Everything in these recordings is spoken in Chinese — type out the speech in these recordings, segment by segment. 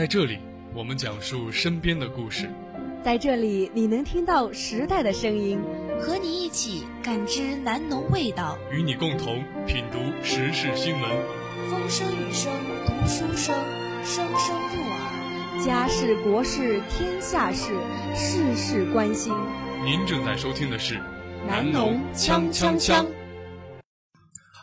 在这里，我们讲述身边的故事。在这里，你能听到时代的声音，和你一起感知南农味道，与你共同品读时事新闻。风声雨声读书声，声声入耳。家事国事天下事，事事关心。您正在收听的是南农锵锵锵。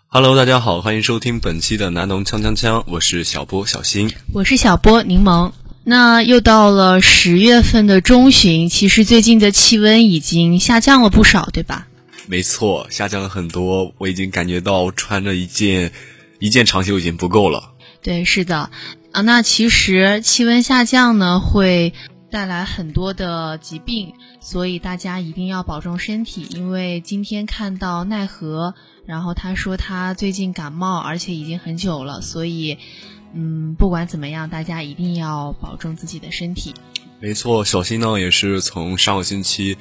Hello，大家好，欢迎收听本期的南农锵锵锵，我是小波小新，我是小波柠檬。那又到了十月份的中旬，其实最近的气温已经下降了不少，对吧？没错，下降了很多，我已经感觉到穿着一件一件长袖已经不够了。对，是的，啊，那其实气温下降呢，会带来很多的疾病，所以大家一定要保重身体。因为今天看到奈何，然后他说他最近感冒，而且已经很久了，所以。嗯，不管怎么样，大家一定要保重自己的身体。没错，小新呢也是从上个星期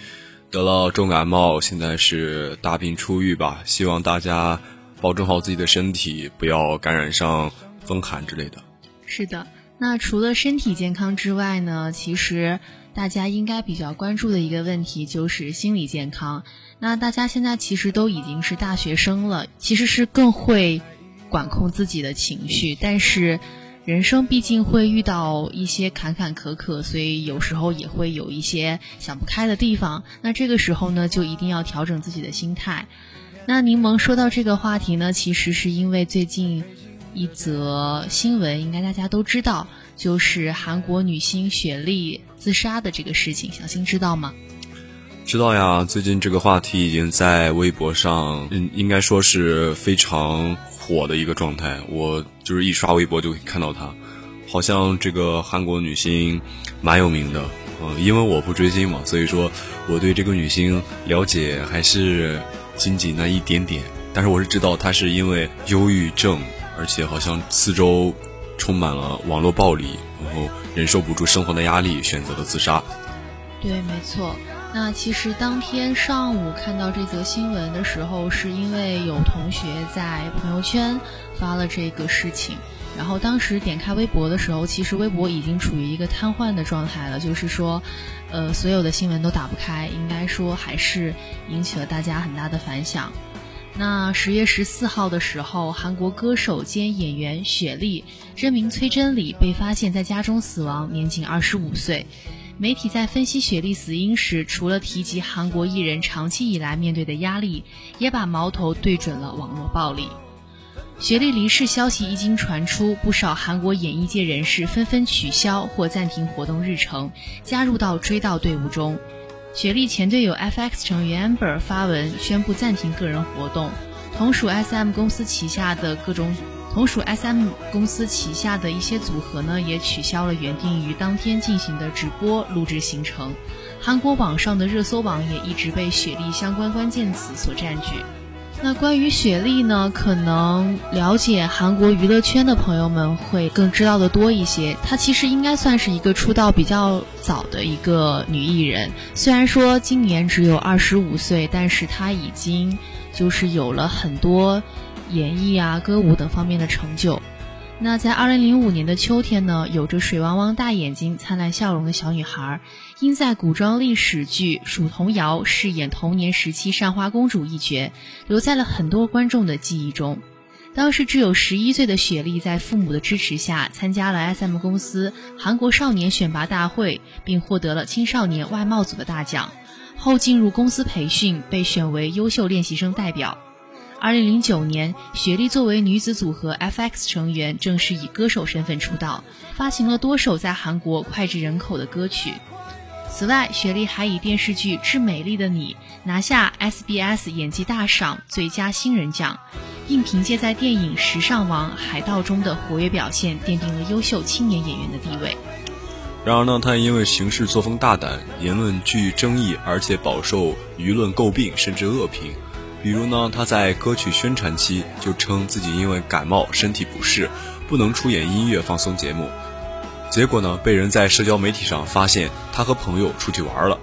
得了重感冒，现在是大病初愈吧。希望大家保重好自己的身体，不要感染上风寒之类的。是的，那除了身体健康之外呢，其实大家应该比较关注的一个问题就是心理健康。那大家现在其实都已经是大学生了，其实是更会。管控自己的情绪，但是人生毕竟会遇到一些坎坎坷坷，所以有时候也会有一些想不开的地方。那这个时候呢，就一定要调整自己的心态。那柠檬说到这个话题呢，其实是因为最近一则新闻，应该大家都知道，就是韩国女星雪莉自杀的这个事情，小新知道吗？知道呀，最近这个话题已经在微博上，嗯，应该说是非常火的一个状态。我就是一刷微博就可以看到她，好像这个韩国女星蛮有名的，嗯，因为我不追星嘛，所以说我对这个女星了解还是仅仅那一点点。但是我是知道她是因为忧郁症，而且好像四周充满了网络暴力，然后忍受不住生活的压力，选择了自杀。对，没错。那其实当天上午看到这则新闻的时候，是因为有同学在朋友圈发了这个事情，然后当时点开微博的时候，其实微博已经处于一个瘫痪的状态了，就是说，呃，所有的新闻都打不开，应该说还是引起了大家很大的反响。那十月十四号的时候，韩国歌手兼演员雪莉（真名崔真理）被发现在家中死亡，年仅二十五岁。媒体在分析雪莉死因时，除了提及韩国艺人长期以来面对的压力，也把矛头对准了网络暴力。雪莉离世消息一经传出，不少韩国演艺界人士纷纷取消或暂停活动日程，加入到追悼队伍中。雪莉前队友 F.X 成员 Amber 发文宣布暂停个人活动，同属 S.M 公司旗下的各种。同属 S.M 公司旗下的一些组合呢，也取消了原定于当天进行的直播录制行程。韩国网上的热搜榜也一直被雪莉相关关键词所占据。那关于雪莉呢，可能了解韩国娱乐圈的朋友们会更知道的多一些。她其实应该算是一个出道比较早的一个女艺人，虽然说今年只有二十五岁，但是她已经就是有了很多。演艺啊、歌舞等方面的成就。那在二零零五年的秋天呢，有着水汪汪大眼睛、灿烂笑容的小女孩，因在古装历史剧《蜀童谣》饰演童年时期善花公主一角，留在了很多观众的记忆中。当时只有十一岁的雪莉，在父母的支持下，参加了 S.M 公司韩国少年选拔大会，并获得了青少年外贸组的大奖。后进入公司培训，被选为优秀练习生代表。二零零九年，雪莉作为女子组合 F.X 成员，正式以歌手身份出道，发行了多首在韩国脍炙人口的歌曲。此外，雪莉还以电视剧《致美丽的你》拿下 SBS 演技大赏最佳新人奖，并凭借在电影《时尚王海盗》中的活跃表现，奠定了优秀青年演员的地位。然而呢，她因为行事作风大胆，言论具争议，而且饱受舆论诟病，甚至恶评。比如呢，他在歌曲宣传期就称自己因为感冒身体不适，不能出演音乐放松节目。结果呢，被人在社交媒体上发现他和朋友出去玩了。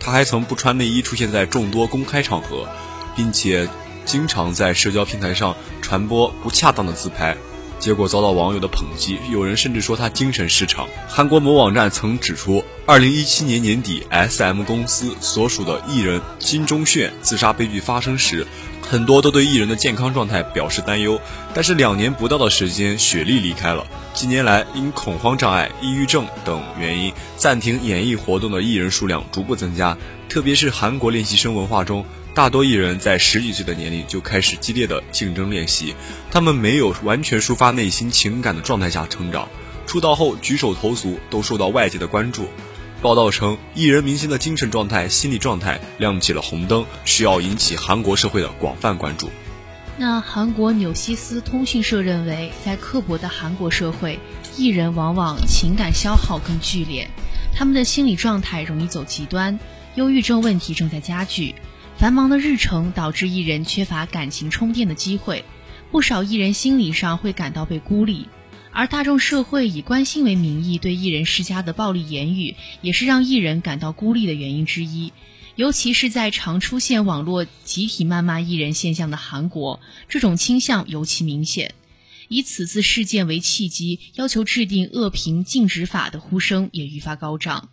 他还曾不穿内衣出现在众多公开场合，并且经常在社交平台上传播不恰当的自拍。结果遭到网友的抨击，有人甚至说他精神失常。韩国某网站曾指出，二零一七年年底，S.M 公司所属的艺人金钟铉自杀悲剧发生时，很多都对艺人的健康状态表示担忧。但是两年不到的时间，雪莉离开了。近年来，因恐慌障碍、抑郁症等原因暂停演艺活动的艺人数量逐步增加，特别是韩国练习生文化中。大多艺人，在十几岁的年龄就开始激烈的竞争练习，他们没有完全抒发内心情感的状态下成长，出道后举手投足都受到外界的关注。报道称，艺人明星的精神状态、心理状态亮起了红灯，需要引起韩国社会的广泛关注。那韩国纽西斯通讯社认为，在刻薄的韩国社会，艺人往往情感消耗更剧烈，他们的心理状态容易走极端，忧郁症问题正在加剧。繁忙的日程导致艺人缺乏感情充电的机会，不少艺人心理上会感到被孤立，而大众社会以关心为名义对艺人施加的暴力言语，也是让艺人感到孤立的原因之一。尤其是在常出现网络集体谩骂艺人现象的韩国，这种倾向尤其明显。以此次事件为契机，要求制定恶评禁止法的呼声也愈发高涨。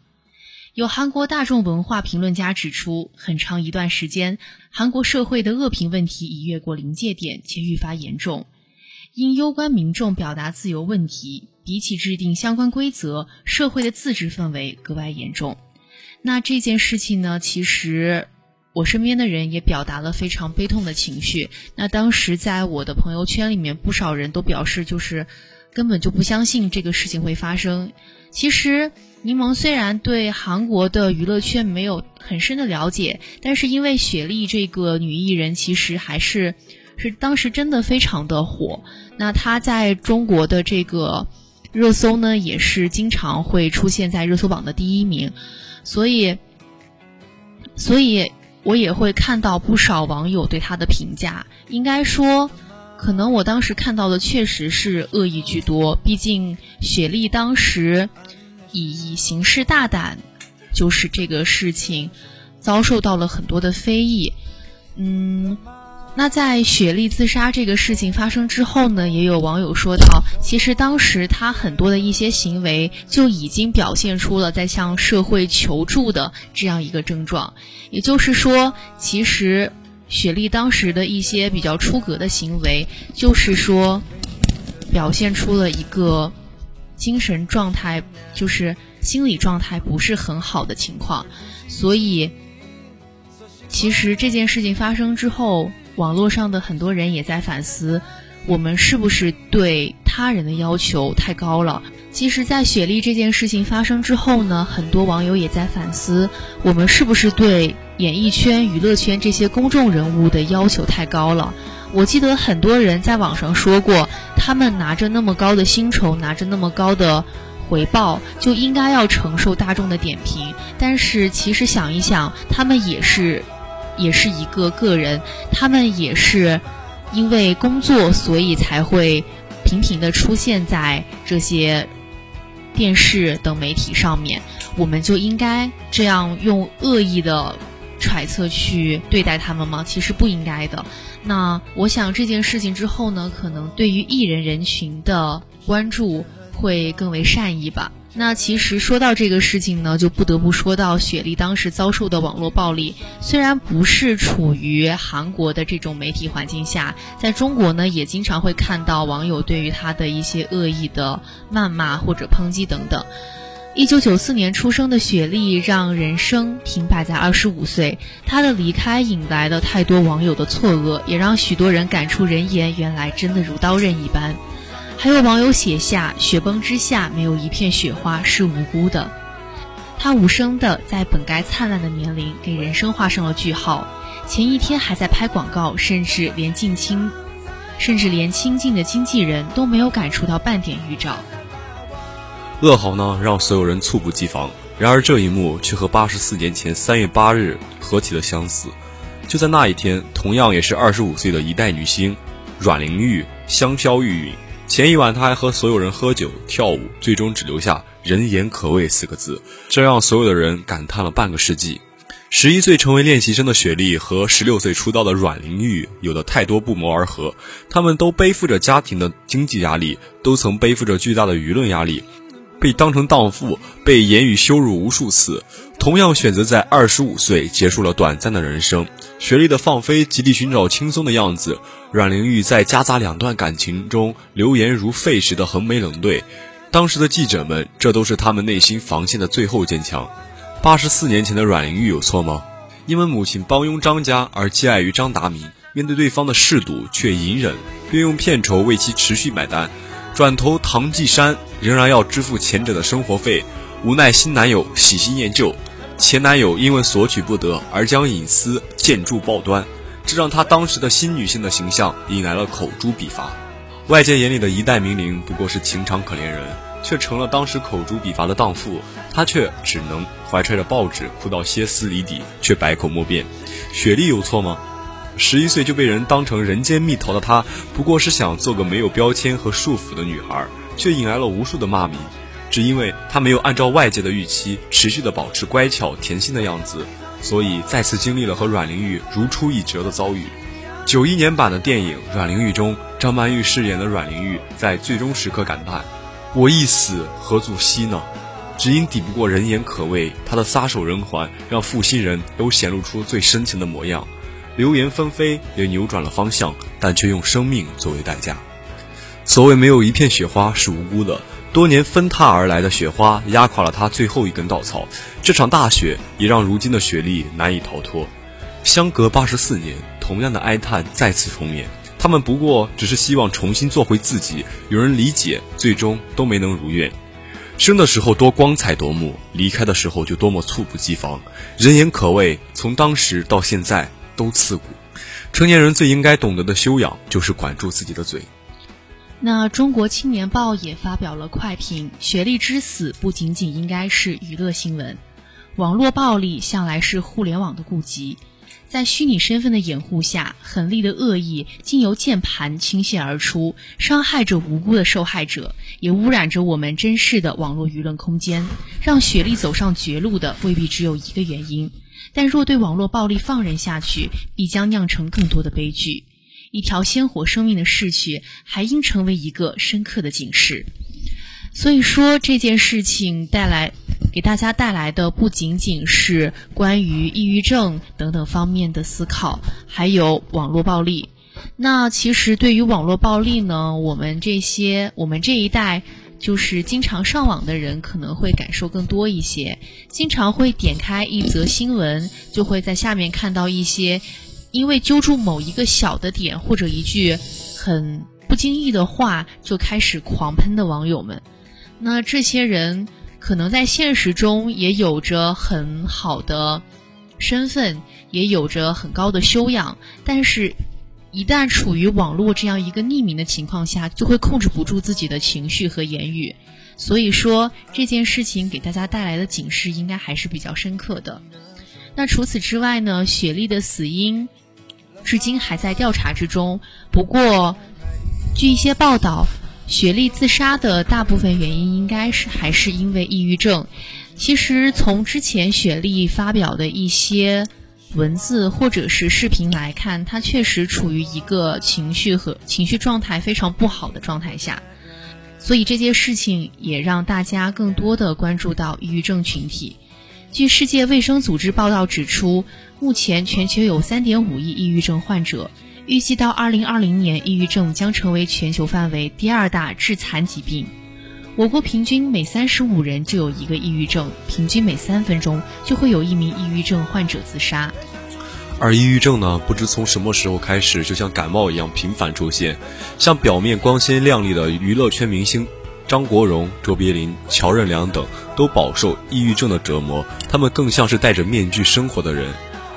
有韩国大众文化评论家指出，很长一段时间，韩国社会的恶评问题已越过临界点，且愈发严重。因攸关民众表达自由问题，比起制定相关规则，社会的自治氛围格外严重。那这件事情呢？其实我身边的人也表达了非常悲痛的情绪。那当时在我的朋友圈里面，不少人都表示，就是根本就不相信这个事情会发生。其实。柠檬虽然对韩国的娱乐圈没有很深的了解，但是因为雪莉这个女艺人，其实还是是当时真的非常的火。那他在中国的这个热搜呢，也是经常会出现在热搜榜的第一名。所以，所以我也会看到不少网友对他的评价。应该说，可能我当时看到的确实是恶意居多。毕竟雪莉当时。以以行事大胆，就是这个事情遭受到了很多的非议。嗯，那在雪莉自杀这个事情发生之后呢，也有网友说到，其实当时她很多的一些行为就已经表现出了在向社会求助的这样一个症状。也就是说，其实雪莉当时的一些比较出格的行为，就是说表现出了一个。精神状态就是心理状态不是很好的情况，所以其实这件事情发生之后，网络上的很多人也在反思，我们是不是对他人的要求太高了？其实，在雪莉这件事情发生之后呢，很多网友也在反思，我们是不是对演艺圈、娱乐圈这些公众人物的要求太高了？我记得很多人在网上说过。他们拿着那么高的薪酬，拿着那么高的回报，就应该要承受大众的点评。但是其实想一想，他们也是，也是一个个人，他们也是因为工作，所以才会频频的出现在这些电视等媒体上面。我们就应该这样用恶意的揣测去对待他们吗？其实不应该的。那我想这件事情之后呢，可能对于艺人人群的关注会更为善意吧。那其实说到这个事情呢，就不得不说到雪莉当时遭受的网络暴力。虽然不是处于韩国的这种媒体环境下，在中国呢，也经常会看到网友对于她的一些恶意的谩骂或者抨击等等。一九九四年出生的雪莉，让人生停摆在二十五岁。她的离开引来了太多网友的错愕，也让许多人感触人言，原来真的如刀刃一般。还有网友写下：“雪崩之下，没有一片雪花是无辜的。”她无声的在本该灿烂的年龄，给人生画上了句号。前一天还在拍广告，甚至连近亲，甚至连亲近的经纪人都没有感触到半点预兆。噩耗呢，让所有人猝不及防。然而这一幕却和八十四年前三月八日何其的相似。就在那一天，同样也是二十五岁的一代女星阮玲玉香飘玉殒。前一晚，他还和所有人喝酒跳舞，最终只留下“人言可畏”四个字，这让所有的人感叹了半个世纪。十一岁成为练习生的雪莉和十六岁出道的阮玲玉有的太多不谋而合。他们都背负着家庭的经济压力，都曾背负着巨大的舆论压力，被当成荡妇，被言语羞辱无数次。同样选择在二十五岁结束了短暂的人生。学历的放飞，极力寻找轻松的样子；阮玲玉在夹杂两段感情中，流言如沸时的横眉冷对。当时的记者们，这都是他们内心防线的最后坚强。八十四年前的阮玲玉有错吗？因为母亲帮佣张家而寄爱于张达明，面对对方的嗜赌却隐忍，并用片酬为其持续买单。转头唐季山仍然要支付前者的生活费，无奈新男友喜新厌旧，前男友因为索取不得而将隐私建筑报端，这让她当时的新女性的形象引来了口诛笔伐。外界眼里的一代名伶不过是情场可怜人，却成了当时口诛笔伐的荡妇。她却只能怀揣着报纸哭到歇斯底里，却百口莫辩。雪莉有错吗？十一岁就被人当成人间蜜桃的她，不过是想做个没有标签和束缚的女孩，却引来了无数的骂名，只因为她没有按照外界的预期持续的保持乖巧甜心的样子，所以再次经历了和阮玲玉如出一辙的遭遇。九一年版的电影《阮玲玉》中，张曼玉饰演的阮玲玉在最终时刻感叹：“我一死何足惜呢？只因抵不过人言可畏。”她的撒手人寰让负心人都显露出最深情的模样。流言纷飞，也扭转了方向，但却用生命作为代价。所谓没有一片雪花是无辜的，多年纷沓而来的雪花压垮了他最后一根稻草。这场大雪也让如今的雪莉难以逃脱。相隔八十四年。同样的哀叹再次重演，他们不过只是希望重新做回自己，有人理解，最终都没能如愿。生的时候多光彩夺目，离开的时候就多么猝不及防。人言可畏，从当时到现在都刺骨。成年人最应该懂得的修养，就是管住自己的嘴。那中国青年报也发表了快评：雪莉之死不仅仅应该是娱乐新闻，网络暴力向来是互联网的痼疾。在虚拟身份的掩护下，狠厉的恶意经由键盘倾泻而出，伤害着无辜的受害者，也污染着我们真实的网络舆论空间。让雪莉走上绝路的未必只有一个原因，但若对网络暴力放任下去，必将酿成更多的悲剧。一条鲜活生命的逝去，还应成为一个深刻的警示。所以说，这件事情带来。给大家带来的不仅仅是关于抑郁症等等方面的思考，还有网络暴力。那其实对于网络暴力呢，我们这些我们这一代就是经常上网的人可能会感受更多一些。经常会点开一则新闻，就会在下面看到一些因为揪住某一个小的点或者一句很不经意的话就开始狂喷的网友们。那这些人。可能在现实中也有着很好的身份，也有着很高的修养，但是，一旦处于网络这样一个匿名的情况下，就会控制不住自己的情绪和言语。所以说，这件事情给大家带来的警示应该还是比较深刻的。那除此之外呢？雪莉的死因至今还在调查之中。不过，据一些报道。雪莉自杀的大部分原因应该是还是因为抑郁症。其实从之前雪莉发表的一些文字或者是视频来看，她确实处于一个情绪和情绪状态非常不好的状态下。所以这件事情也让大家更多的关注到抑郁症群体。据世界卫生组织报道指出，目前全球有3.5亿抑郁症患者。预计到二零二零年，抑郁症将成为全球范围第二大致残疾病。我国平均每三十五人就有一个抑郁症，平均每三分钟就会有一名抑郁症患者自杀。而抑郁症呢，不知从什么时候开始，就像感冒一样频繁出现。像表面光鲜亮丽的娱乐圈明星张国荣、卓别林、乔任梁等，都饱受抑郁症的折磨。他们更像是戴着面具生活的人。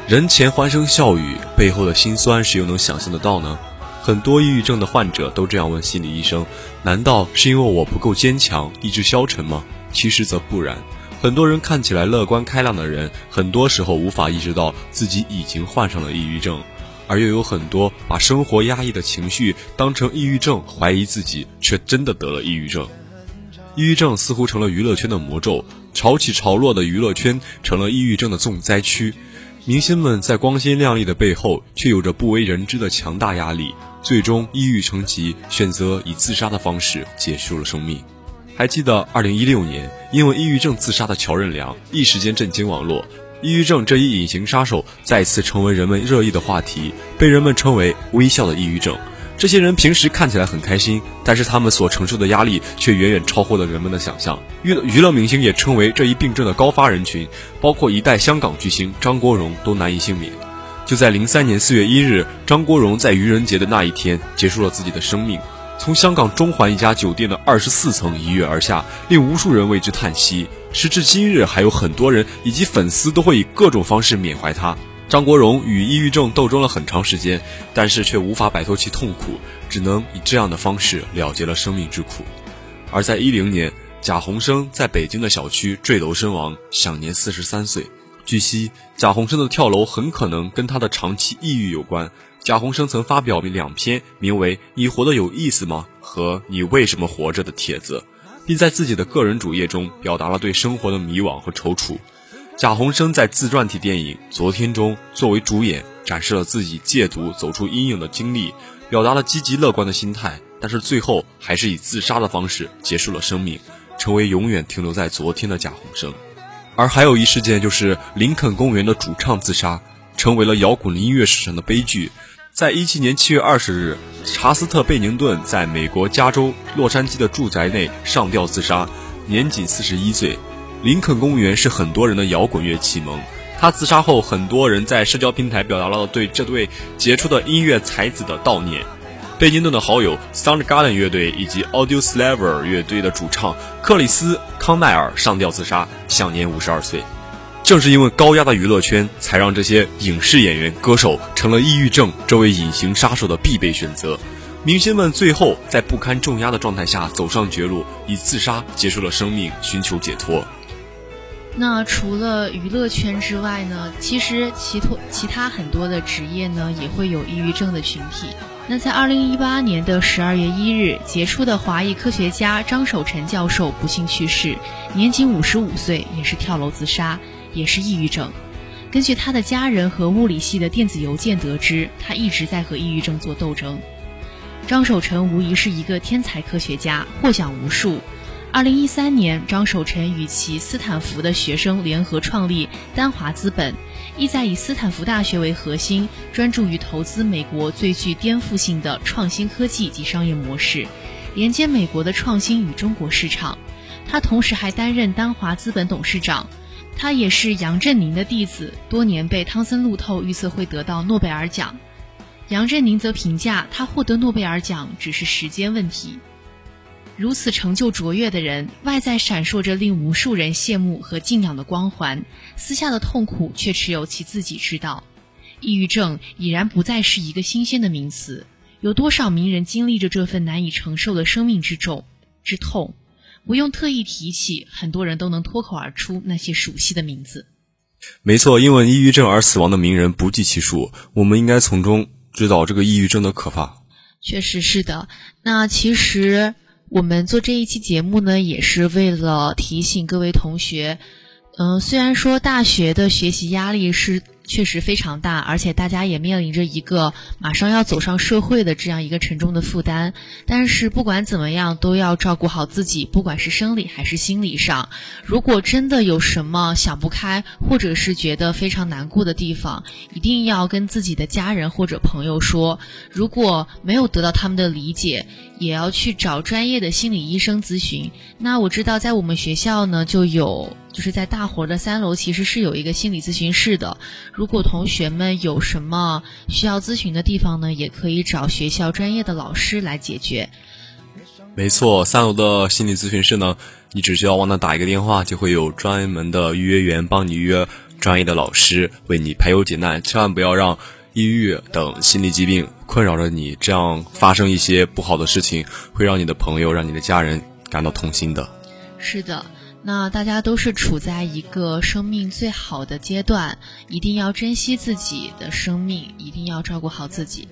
人前欢声笑语，背后的辛酸，谁又能想象得到呢？很多抑郁症的患者都这样问心理医生：难道是因为我不够坚强，意志消沉吗？其实则不然。很多人看起来乐观开朗的人，很多时候无法意识到自己已经患上了抑郁症，而又有很多把生活压抑的情绪当成抑郁症，怀疑自己却真的得了抑郁症。抑郁症似乎成了娱乐圈的魔咒，潮起潮落的娱乐圈成了抑郁症的重灾区。明星们在光鲜亮丽的背后，却有着不为人知的强大压力，最终抑郁成疾，选择以自杀的方式结束了生命。还记得2016年因为抑郁症自杀的乔任梁，一时间震惊网络。抑郁症这一隐形杀手再次成为人们热议的话题，被人们称为“微笑的抑郁症”。这些人平时看起来很开心，但是他们所承受的压力却远远超过了人们的想象。娱乐娱乐明星也称为这一病症的高发人群，包括一代香港巨星张国荣都难以幸免。就在零三年四月一日，张国荣在愚人节的那一天结束了自己的生命，从香港中环一家酒店的二十四层一跃而下，令无数人为之叹息。时至今日，还有很多人以及粉丝都会以各种方式缅怀他。张国荣与抑郁症斗争了很长时间，但是却无法摆脱其痛苦，只能以这样的方式了结了生命之苦。而在一零年，贾宏声在北京的小区坠楼身亡，享年四十三岁。据悉，贾宏声的跳楼很可能跟他的长期抑郁有关。贾宏声曾发表两篇名为《你活得有意思吗》和《你为什么活着》的帖子，并在自己的个人主页中表达了对生活的迷惘和踌躇。贾宏声在自传体电影《昨天》中作为主演，展示了自己戒毒走出阴影的经历，表达了积极乐观的心态，但是最后还是以自杀的方式结束了生命，成为永远停留在昨天的贾宏声。而还有一事件就是林肯公园的主唱自杀，成为了摇滚音乐史上的悲剧。在一七年七月二十日，查斯特·贝宁顿在美国加州洛杉矶的住宅内上吊自杀，年仅四十一岁。林肯公园是很多人的摇滚乐启蒙。他自杀后，很多人在社交平台表达了对这对杰出的音乐才子的悼念。贝宁顿的好友 Soundgarden 乐队以及 Audioslaver 乐队的主唱克里斯·康奈尔上吊自杀，享年五十二岁。正是因为高压的娱乐圈，才让这些影视演员、歌手成了抑郁症这位隐形杀手的必备选择。明星们最后在不堪重压的状态下走上绝路，以自杀结束了生命，寻求解脱。那除了娱乐圈之外呢？其实其他其他很多的职业呢，也会有抑郁症的群体。那在二零一八年的十二月一日，杰出的华裔科学家张守臣教授不幸去世，年仅五十五岁，也是跳楼自杀，也是抑郁症。根据他的家人和物理系的电子邮件得知，他一直在和抑郁症做斗争。张守臣无疑是一个天才科学家，获奖无数。二零一三年，张守臣与其斯坦福的学生联合创立丹华资本，意在以斯坦福大学为核心，专注于投资美国最具颠覆性的创新科技及商业模式，连接美国的创新与中国市场。他同时还担任丹华资本董事长。他也是杨振宁的弟子，多年被汤森路透预测会得到诺贝尔奖。杨振宁则评价他获得诺贝尔奖只是时间问题。如此成就卓越的人，外在闪烁着令无数人羡慕和敬仰的光环，私下的痛苦却只有其自己知道。抑郁症已然不再是一个新鲜的名词，有多少名人经历着这份难以承受的生命之重、之痛？不用特意提起，很多人都能脱口而出那些熟悉的名字。没错，因为抑郁症而死亡的名人不计其数，我们应该从中知道这个抑郁症的可怕。确实是的。那其实。我们做这一期节目呢，也是为了提醒各位同学，嗯，虽然说大学的学习压力是。确实非常大，而且大家也面临着一个马上要走上社会的这样一个沉重的负担。但是不管怎么样，都要照顾好自己，不管是生理还是心理上。如果真的有什么想不开，或者是觉得非常难过的地方，一定要跟自己的家人或者朋友说。如果没有得到他们的理解，也要去找专业的心理医生咨询。那我知道在我们学校呢，就有。就是在大活的三楼，其实是有一个心理咨询室的。如果同学们有什么需要咨询的地方呢，也可以找学校专业的老师来解决。没错，三楼的心理咨询室呢，你只需要往那打一个电话，就会有专门的预约员帮你预约专业的老师为你排忧解难。千万不要让抑郁等心理疾病困扰着你，这样发生一些不好的事情，会让你的朋友、让你的家人感到痛心的。是的。那大家都是处在一个生命最好的阶段，一定要珍惜自己的生命，一定要照顾好自己。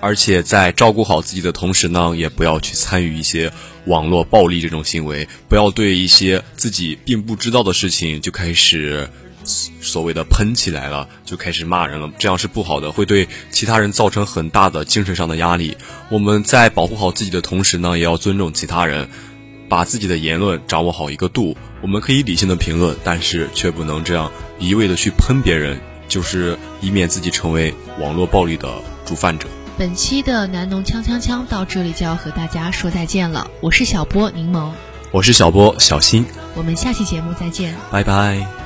而且在照顾好自己的同时呢，也不要去参与一些网络暴力这种行为，不要对一些自己并不知道的事情就开始所谓的喷起来了，就开始骂人了，这样是不好的，会对其他人造成很大的精神上的压力。我们在保护好自己的同时呢，也要尊重其他人，把自己的言论掌握好一个度。我们可以理性的评论，但是却不能这样一味的去喷别人，就是以免自己成为网络暴力的主犯者。本期的南农锵锵锵到这里就要和大家说再见了，我是小波柠檬，我是小波小新，我们下期节目再见，拜拜。